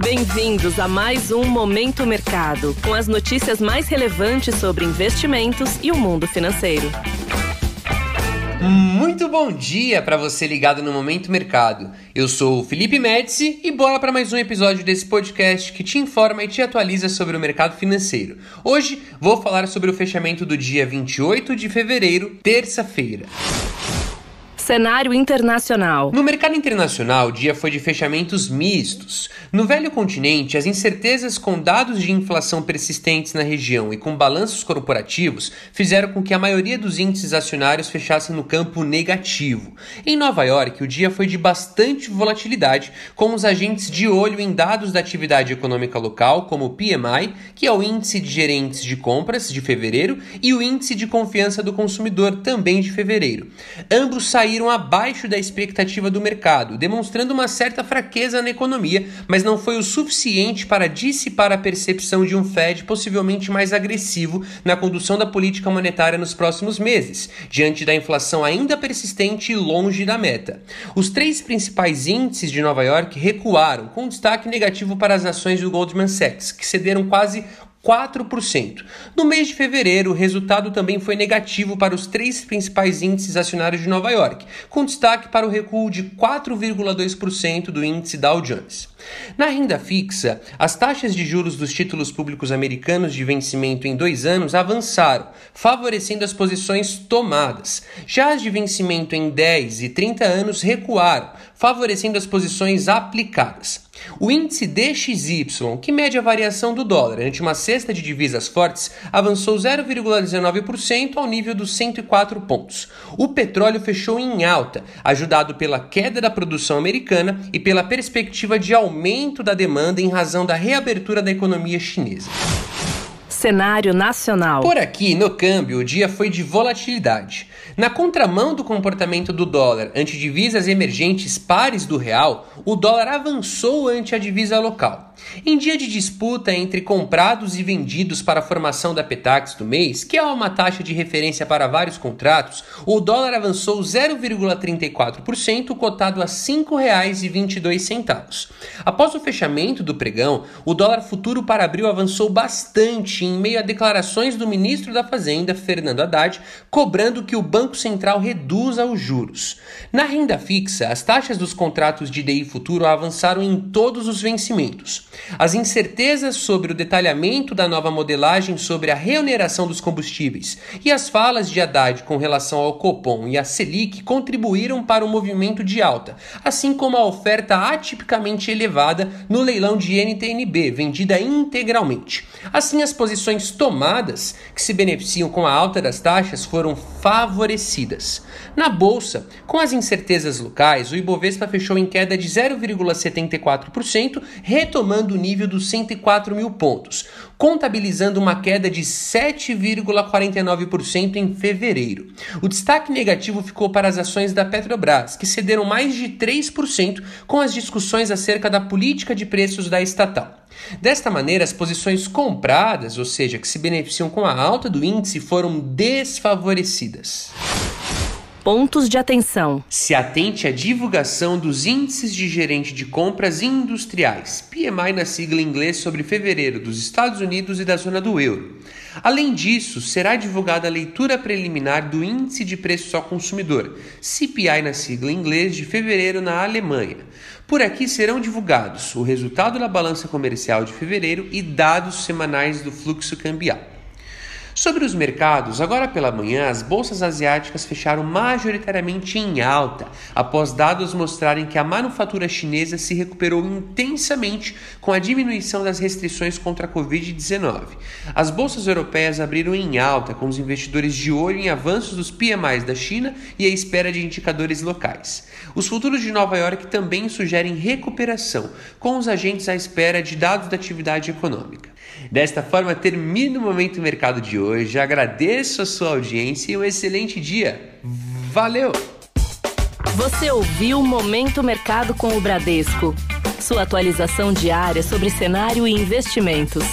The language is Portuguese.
Bem-vindos a mais um Momento Mercado, com as notícias mais relevantes sobre investimentos e o mundo financeiro. Muito bom dia para você ligado no Momento Mercado. Eu sou o Felipe Médici e bora para mais um episódio desse podcast que te informa e te atualiza sobre o mercado financeiro. Hoje vou falar sobre o fechamento do dia 28 de fevereiro, terça-feira. Cenário internacional. No mercado internacional, o dia foi de fechamentos mistos. No velho continente, as incertezas com dados de inflação persistentes na região e com balanços corporativos fizeram com que a maioria dos índices acionários fechassem no campo negativo. Em Nova York, o dia foi de bastante volatilidade, com os agentes de olho em dados da atividade econômica local, como o PMI, que é o índice de gerentes de compras de fevereiro, e o índice de confiança do consumidor, também de fevereiro. Ambos saíram saíram abaixo da expectativa do mercado, demonstrando uma certa fraqueza na economia, mas não foi o suficiente para dissipar a percepção de um Fed possivelmente mais agressivo na condução da política monetária nos próximos meses, diante da inflação ainda persistente e longe da meta. Os três principais índices de Nova York recuaram, com destaque negativo para as ações do Goldman Sachs, que cederam quase 4%. No mês de fevereiro, o resultado também foi negativo para os três principais índices acionários de Nova York, com destaque para o recuo de 4,2% do índice Dow Jones. Na renda fixa, as taxas de juros dos títulos públicos americanos de vencimento em dois anos avançaram, favorecendo as posições tomadas. Já as de vencimento em 10 e 30 anos recuaram, favorecendo as posições aplicadas. O índice DXY, que mede a variação do dólar ante uma cesta de divisas fortes, avançou 0,19% ao nível dos 104 pontos. O petróleo fechou em alta, ajudado pela queda da produção americana e pela perspectiva de aumento da demanda em razão da reabertura da economia chinesa. Cenário nacional. Por aqui, no câmbio, o dia foi de volatilidade. Na contramão do comportamento do dólar ante divisas emergentes pares do real, o dólar avançou ante a divisa local. Em dia de disputa entre comprados e vendidos para a formação da Petax do mês, que é uma taxa de referência para vários contratos, o dólar avançou 0,34%, cotado a R$ 5,22. Após o fechamento do pregão, o dólar futuro para abril avançou bastante em meio a declarações do ministro da Fazenda, Fernando Haddad, cobrando que o Banco Central reduza os juros. Na renda fixa, as taxas dos contratos de DI futuro avançaram em todos os vencimentos. As incertezas sobre o detalhamento da nova modelagem sobre a reoneração dos combustíveis e as falas de Haddad com relação ao Copom e a Selic contribuíram para o movimento de alta, assim como a oferta atipicamente elevada no leilão de NTNB, vendida integralmente. Assim, as posições tomadas, que se beneficiam com a alta das taxas, foram favorecidas. Na bolsa, com as incertezas locais, o Ibovespa fechou em queda de 0,74%, retomando o nível dos 104 mil pontos, contabilizando uma queda de 7,49% em fevereiro. O destaque negativo ficou para as ações da Petrobras, que cederam mais de 3% com as discussões acerca da política de preços da estatal. Desta maneira, as posições compradas, ou seja, que se beneficiam com a alta do índice, foram desfavorecidas pontos de atenção. Se atente à divulgação dos índices de gerente de compras industriais, PMI na sigla em inglês sobre fevereiro dos Estados Unidos e da zona do euro. Além disso, será divulgada a leitura preliminar do índice de preços ao consumidor, CPI na sigla em inglês, de fevereiro na Alemanha. Por aqui serão divulgados o resultado da balança comercial de fevereiro e dados semanais do fluxo cambial. Sobre os mercados, agora pela manhã, as bolsas asiáticas fecharam majoritariamente em alta, após dados mostrarem que a manufatura chinesa se recuperou intensamente com a diminuição das restrições contra a Covid-19. As bolsas europeias abriram em alta, com os investidores de olho em avanços dos PMIs da China e a espera de indicadores locais. Os futuros de Nova York também sugerem recuperação, com os agentes à espera de dados da atividade econômica. Desta forma, termino o Momento Mercado de hoje. Agradeço a sua audiência e um excelente dia. Valeu! Você ouviu Momento Mercado com o Bradesco. Sua atualização diária sobre cenário e investimentos.